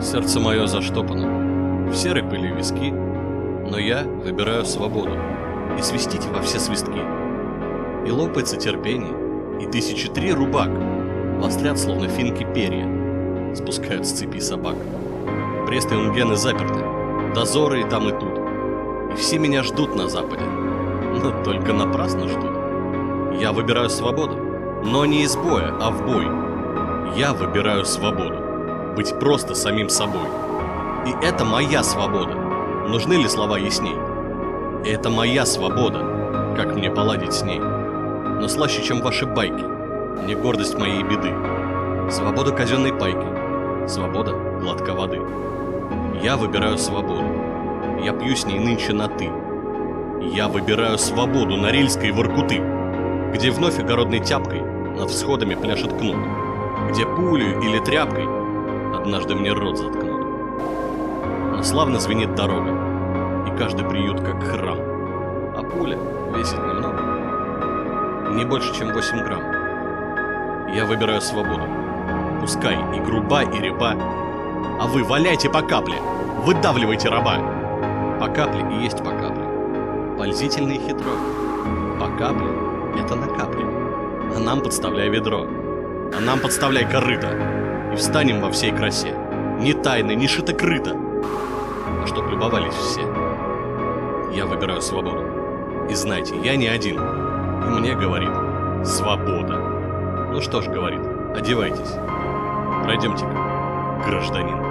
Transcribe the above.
Сердце мое заштопано, в серой пыли виски, но я выбираю свободу и свистите во все свистки. И лопается терпение, и тысячи три рубак вострят, словно финки перья, спускают с цепи собак. Брест и Унгены заперты, дозоры и там и тут, и все меня ждут на западе, но только напрасно ждут. Я выбираю свободу, но не из боя, а в бой. Я выбираю свободу быть просто самим собой. И это моя свобода. Нужны ли слова ясней? Это моя свобода, как мне поладить с ней. Но слаще, чем ваши байки, не гордость моей беды. Свобода казенной пайки, свобода глотка воды. Я выбираю свободу. Я пью с ней нынче на «ты». Я выбираю свободу Норильской Воркуты, где вновь огородной тяпкой над всходами пляшет кнут, где пулю или тряпкой однажды мне рот заткнут. Но славно звенит дорога, и каждый приют как храм, а пуля весит немного, не больше, чем 8 грамм. Я выбираю свободу, пускай и груба, и ряба, а вы валяйте по капле, выдавливайте раба. По капле и есть по капле, пользительно и хитро. По капле — это на капле, а нам подставляй ведро, а нам подставляй корыто встанем во всей красе. Ни тайны, ни шито-крыто, а чтоб любовались все. Я выбираю свободу. И знайте, я не один. И мне говорит «Свобода». Ну что ж, говорит, одевайтесь. Пройдемте-ка, гражданин.